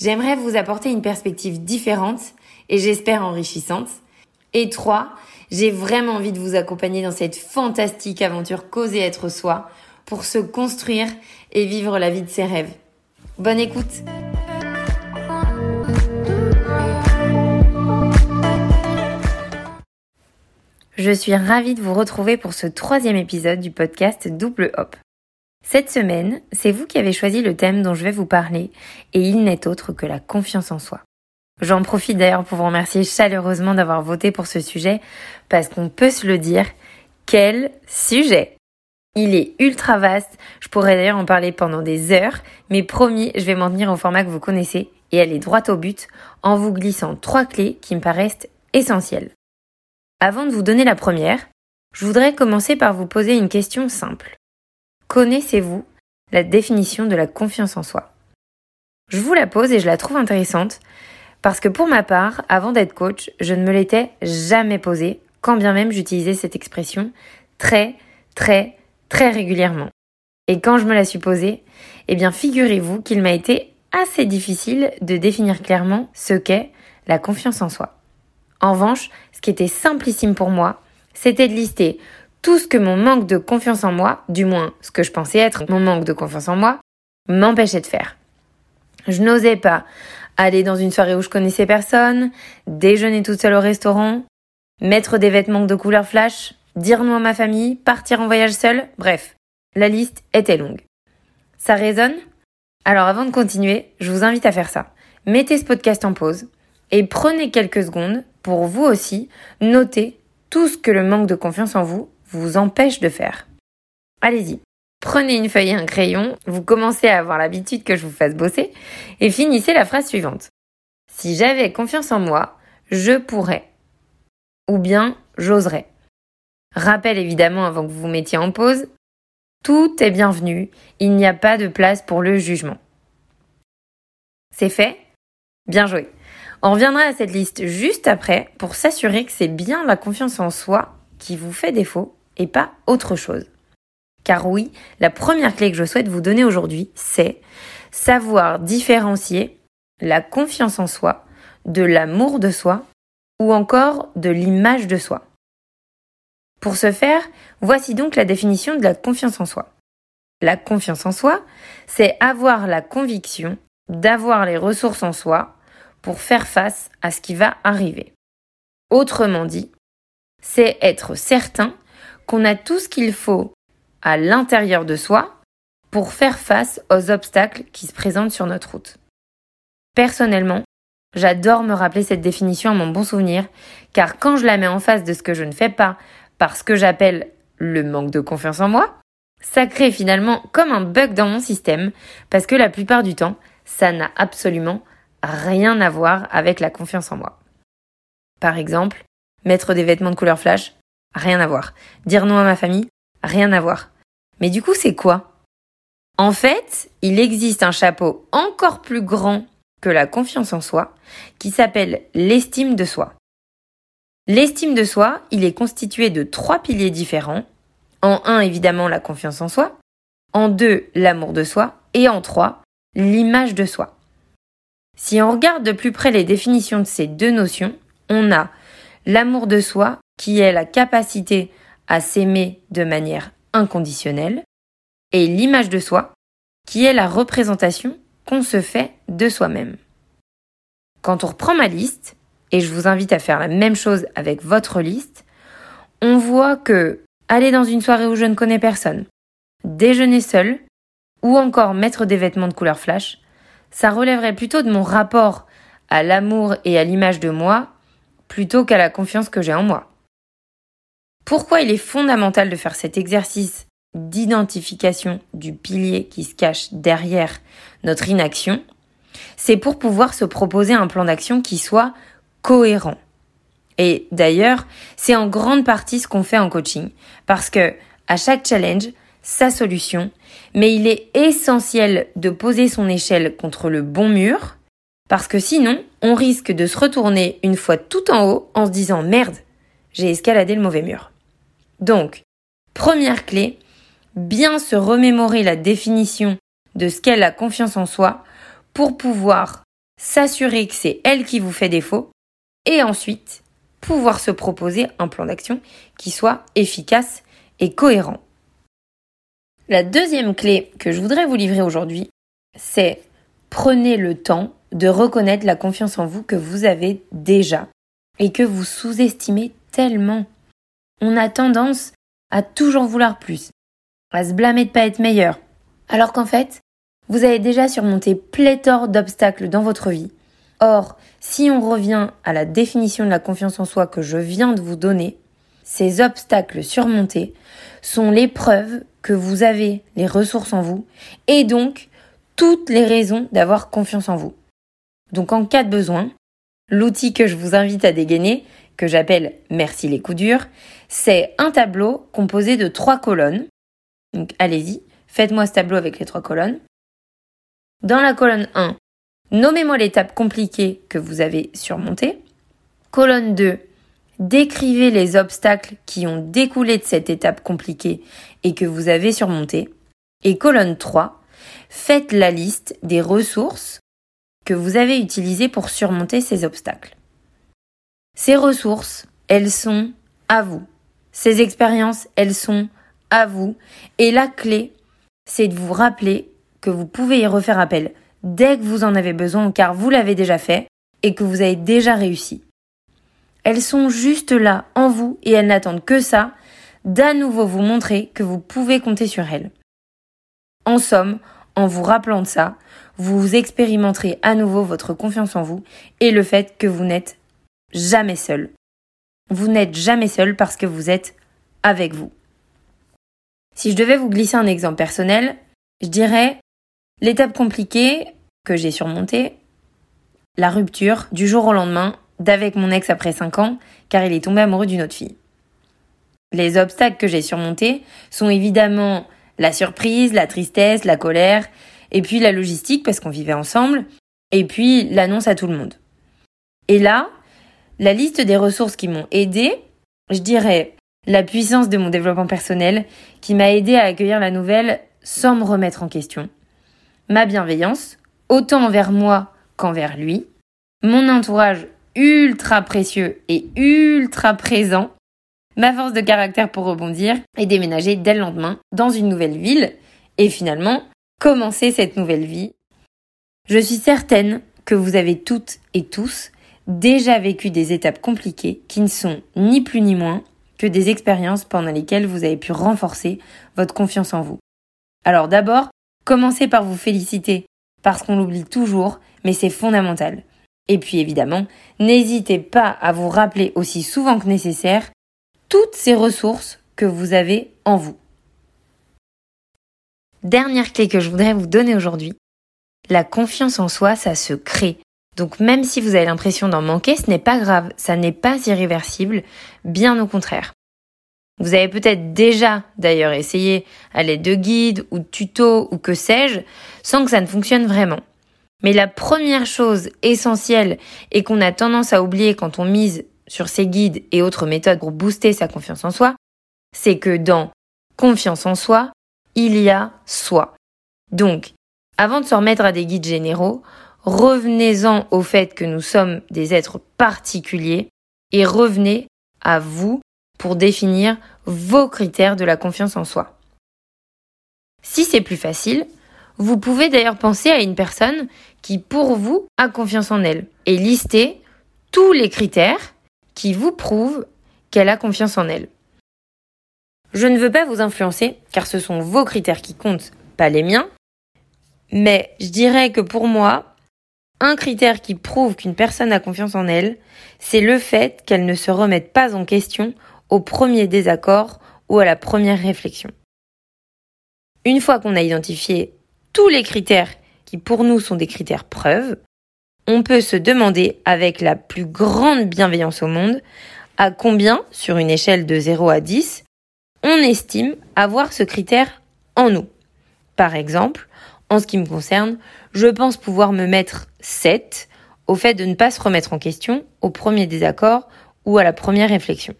J'aimerais vous apporter une perspective différente et j'espère enrichissante. Et 3. J'ai vraiment envie de vous accompagner dans cette fantastique aventure causer être soi pour se construire et vivre la vie de ses rêves. Bonne écoute Je suis ravie de vous retrouver pour ce troisième épisode du podcast Double Hop. Cette semaine, c'est vous qui avez choisi le thème dont je vais vous parler et il n'est autre que la confiance en soi. J'en profite d'ailleurs pour vous remercier chaleureusement d'avoir voté pour ce sujet parce qu'on peut se le dire, quel sujet Il est ultra vaste, je pourrais d'ailleurs en parler pendant des heures, mais promis, je vais m'en tenir au format que vous connaissez et aller droit au but en vous glissant trois clés qui me paraissent essentielles. Avant de vous donner la première, je voudrais commencer par vous poser une question simple. Connaissez-vous la définition de la confiance en soi? Je vous la pose et je la trouve intéressante parce que pour ma part, avant d'être coach, je ne me l'étais jamais posée, quand bien même j'utilisais cette expression très, très, très régulièrement. Et quand je me la suis posée, eh bien figurez-vous qu'il m'a été assez difficile de définir clairement ce qu'est la confiance en soi. En revanche, ce qui était simplissime pour moi, c'était de lister tout ce que mon manque de confiance en moi, du moins ce que je pensais être mon manque de confiance en moi, m'empêchait de faire. Je n'osais pas aller dans une soirée où je connaissais personne, déjeuner toute seule au restaurant, mettre des vêtements de couleur flash, dire non à ma famille, partir en voyage seule, bref, la liste était longue. Ça résonne? Alors avant de continuer, je vous invite à faire ça. Mettez ce podcast en pause et prenez quelques secondes pour vous aussi noter tout ce que le manque de confiance en vous vous empêche de faire. Allez-y, prenez une feuille et un crayon, vous commencez à avoir l'habitude que je vous fasse bosser et finissez la phrase suivante. Si j'avais confiance en moi, je pourrais. Ou bien j'oserais. Rappel évidemment avant que vous vous mettiez en pause, tout est bienvenu, il n'y a pas de place pour le jugement. C'est fait? Bien joué. On reviendra à cette liste juste après pour s'assurer que c'est bien la confiance en soi qui vous fait défaut et pas autre chose. Car oui, la première clé que je souhaite vous donner aujourd'hui, c'est savoir différencier la confiance en soi de l'amour de soi ou encore de l'image de soi. Pour ce faire, voici donc la définition de la confiance en soi. La confiance en soi, c'est avoir la conviction d'avoir les ressources en soi pour faire face à ce qui va arriver. Autrement dit, c'est être certain qu'on a tout ce qu'il faut à l'intérieur de soi pour faire face aux obstacles qui se présentent sur notre route. Personnellement, j'adore me rappeler cette définition à mon bon souvenir, car quand je la mets en face de ce que je ne fais pas parce que j'appelle le manque de confiance en moi, ça crée finalement comme un bug dans mon système, parce que la plupart du temps, ça n'a absolument rien à voir avec la confiance en moi. Par exemple, mettre des vêtements de couleur flash, rien à voir. Dire non à ma famille, rien à voir. Mais du coup, c'est quoi? En fait, il existe un chapeau encore plus grand que la confiance en soi, qui s'appelle l'estime de soi. L'estime de soi, il est constitué de trois piliers différents. En un, évidemment, la confiance en soi. En deux, l'amour de soi. Et en trois, l'image de soi. Si on regarde de plus près les définitions de ces deux notions, on a l'amour de soi, qui est la capacité à s'aimer de manière inconditionnelle, et l'image de soi, qui est la représentation qu'on se fait de soi-même. Quand on reprend ma liste, et je vous invite à faire la même chose avec votre liste, on voit que aller dans une soirée où je ne connais personne, déjeuner seul, ou encore mettre des vêtements de couleur flash, ça relèverait plutôt de mon rapport à l'amour et à l'image de moi plutôt qu'à la confiance que j'ai en moi. Pourquoi il est fondamental de faire cet exercice d'identification du pilier qui se cache derrière notre inaction? C'est pour pouvoir se proposer un plan d'action qui soit cohérent. Et d'ailleurs, c'est en grande partie ce qu'on fait en coaching. Parce que à chaque challenge, sa solution, mais il est essentiel de poser son échelle contre le bon mur, parce que sinon, on risque de se retourner une fois tout en haut en se disant merde, j'ai escaladé le mauvais mur. Donc, première clé, bien se remémorer la définition de ce qu'est la confiance en soi pour pouvoir s'assurer que c'est elle qui vous fait défaut et ensuite pouvoir se proposer un plan d'action qui soit efficace et cohérent. La deuxième clé que je voudrais vous livrer aujourd'hui, c'est prenez le temps de reconnaître la confiance en vous que vous avez déjà et que vous sous-estimez tellement. On a tendance à toujours vouloir plus, à se blâmer de pas être meilleur, alors qu'en fait, vous avez déjà surmonté pléthore d'obstacles dans votre vie. Or, si on revient à la définition de la confiance en soi que je viens de vous donner, ces obstacles surmontés sont les preuves que vous avez les ressources en vous et donc toutes les raisons d'avoir confiance en vous. Donc en cas de besoin, l'outil que je vous invite à dégainer, que j'appelle Merci les coups durs, c'est un tableau composé de trois colonnes. Donc allez-y, faites-moi ce tableau avec les trois colonnes. Dans la colonne 1, nommez-moi l'étape compliquée que vous avez surmontée. Colonne 2, décrivez les obstacles qui ont découlé de cette étape compliquée et que vous avez surmontée. Et colonne 3, faites la liste des ressources que vous avez utilisées pour surmonter ces obstacles. Ces ressources, elles sont à vous. Ces expériences, elles sont à vous. Et la clé, c'est de vous rappeler que vous pouvez y refaire appel dès que vous en avez besoin car vous l'avez déjà fait et que vous avez déjà réussi. Elles sont juste là en vous et elles n'attendent que ça, d'à nouveau vous montrer que vous pouvez compter sur elles. En somme, en vous rappelant de ça, vous expérimenterez à nouveau votre confiance en vous et le fait que vous n'êtes jamais seul. Vous n'êtes jamais seul parce que vous êtes avec vous. Si je devais vous glisser un exemple personnel, je dirais l'étape compliquée que j'ai surmontée, la rupture du jour au lendemain d'avec mon ex après 5 ans car il est tombé amoureux d'une autre fille. Les obstacles que j'ai surmontés sont évidemment la surprise, la tristesse, la colère, et puis la logistique parce qu'on vivait ensemble, et puis l'annonce à tout le monde. Et là, la liste des ressources qui m'ont aidé, je dirais la puissance de mon développement personnel qui m'a aidé à accueillir la nouvelle sans me remettre en question, ma bienveillance, autant envers moi qu'envers lui, mon entourage ultra précieux et ultra présent, ma force de caractère pour rebondir et déménager dès le lendemain dans une nouvelle ville et finalement commencer cette nouvelle vie. Je suis certaine que vous avez toutes et tous déjà vécu des étapes compliquées qui ne sont ni plus ni moins que des expériences pendant lesquelles vous avez pu renforcer votre confiance en vous. Alors d'abord, commencez par vous féliciter parce qu'on l'oublie toujours, mais c'est fondamental. Et puis évidemment, n'hésitez pas à vous rappeler aussi souvent que nécessaire toutes ces ressources que vous avez en vous. Dernière clé que je voudrais vous donner aujourd'hui. La confiance en soi, ça se crée. Donc même si vous avez l'impression d'en manquer, ce n'est pas grave, ça n'est pas irréversible, bien au contraire. Vous avez peut-être déjà d'ailleurs essayé à l'aide de guides ou de tutos ou que sais-je, sans que ça ne fonctionne vraiment. Mais la première chose essentielle et qu'on a tendance à oublier quand on mise sur ces guides et autres méthodes pour booster sa confiance en soi, c'est que dans confiance en soi, il y a soi. Donc, avant de se remettre à des guides généraux, revenez-en au fait que nous sommes des êtres particuliers et revenez à vous pour définir vos critères de la confiance en soi. Si c'est plus facile, vous pouvez d'ailleurs penser à une personne qui, pour vous, a confiance en elle et lister tous les critères qui vous prouvent qu'elle a confiance en elle. Je ne veux pas vous influencer, car ce sont vos critères qui comptent, pas les miens, mais je dirais que pour moi, un critère qui prouve qu'une personne a confiance en elle, c'est le fait qu'elle ne se remette pas en question au premier désaccord ou à la première réflexion. Une fois qu'on a identifié tous les critères qui pour nous sont des critères preuves, on peut se demander avec la plus grande bienveillance au monde à combien, sur une échelle de 0 à 10, on estime avoir ce critère en nous. Par exemple, en ce qui me concerne, je pense pouvoir me mettre 7 au fait de ne pas se remettre en question au premier désaccord ou à la première réflexion.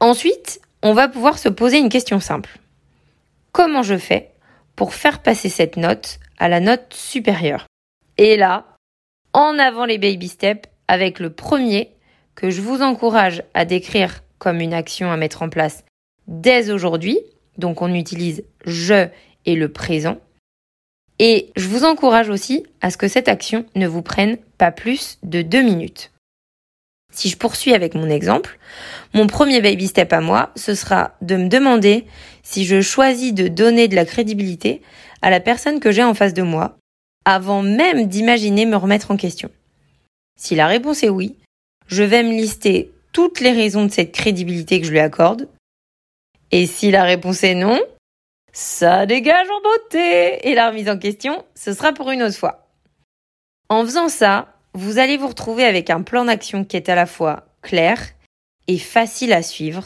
Ensuite, on va pouvoir se poser une question simple. Comment je fais pour faire passer cette note à la note supérieure? Et là, en avant les baby steps avec le premier que je vous encourage à décrire comme une action à mettre en place dès aujourd'hui. Donc on utilise je et le présent. Et je vous encourage aussi à ce que cette action ne vous prenne pas plus de deux minutes. Si je poursuis avec mon exemple, mon premier baby step à moi, ce sera de me demander si je choisis de donner de la crédibilité à la personne que j'ai en face de moi, avant même d'imaginer me remettre en question. Si la réponse est oui, je vais me lister toutes les raisons de cette crédibilité que je lui accorde. Et si la réponse est non, ça dégage en beauté et la remise en question, ce sera pour une autre fois. En faisant ça, vous allez vous retrouver avec un plan d'action qui est à la fois clair et facile à suivre.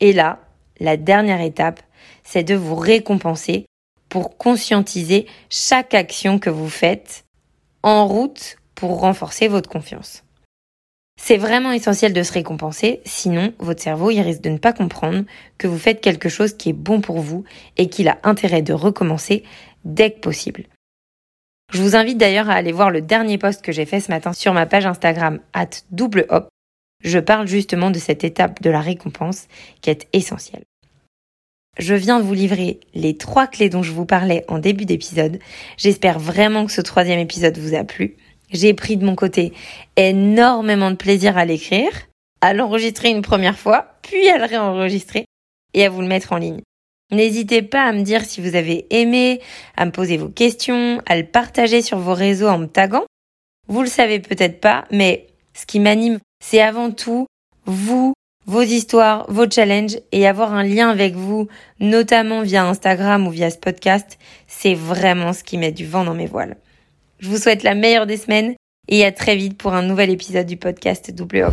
Et là, la dernière étape, c'est de vous récompenser pour conscientiser chaque action que vous faites en route pour renforcer votre confiance. C'est vraiment essentiel de se récompenser, sinon votre cerveau il risque de ne pas comprendre que vous faites quelque chose qui est bon pour vous et qu'il a intérêt de recommencer dès que possible. Je vous invite d'ailleurs à aller voir le dernier post que j'ai fait ce matin sur ma page Instagram at double hop. Je parle justement de cette étape de la récompense qui est essentielle. Je viens vous livrer les trois clés dont je vous parlais en début d'épisode. J'espère vraiment que ce troisième épisode vous a plu. J'ai pris de mon côté énormément de plaisir à l'écrire, à l'enregistrer une première fois, puis à le réenregistrer et à vous le mettre en ligne. N'hésitez pas à me dire si vous avez aimé, à me poser vos questions, à le partager sur vos réseaux en me taguant. Vous le savez peut-être pas, mais ce qui m'anime, c'est avant tout vous, vos histoires, vos challenges et avoir un lien avec vous, notamment via Instagram ou via ce podcast, c'est vraiment ce qui met du vent dans mes voiles. Je vous souhaite la meilleure des semaines et à très vite pour un nouvel épisode du podcast Double.